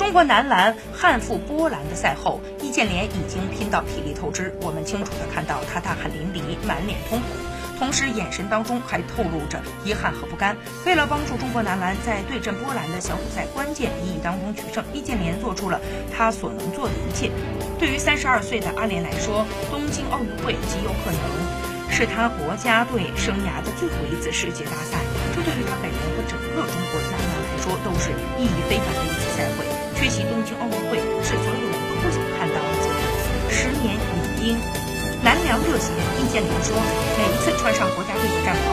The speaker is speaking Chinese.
中国男篮憾负波兰的赛后，易建联已经拼到体力透支。我们清楚地看到他大汗淋漓，满脸通红，同时眼神当中还透露着遗憾和不甘。为了帮助中国男篮在对阵波兰的小组赛关键一役当中取胜，易建联做出了他所能做的一切。对于三十二岁的阿联来说，东京奥运会极有可能是他国家队生涯的最后一次世界大赛，这对于他本人和整个中国男篮来说都是意义非凡的一次赛会。缺席东京奥运会是所有人都不想看到的。十年已经，南梁热血，易建联说，每一次穿上国家队的战袍，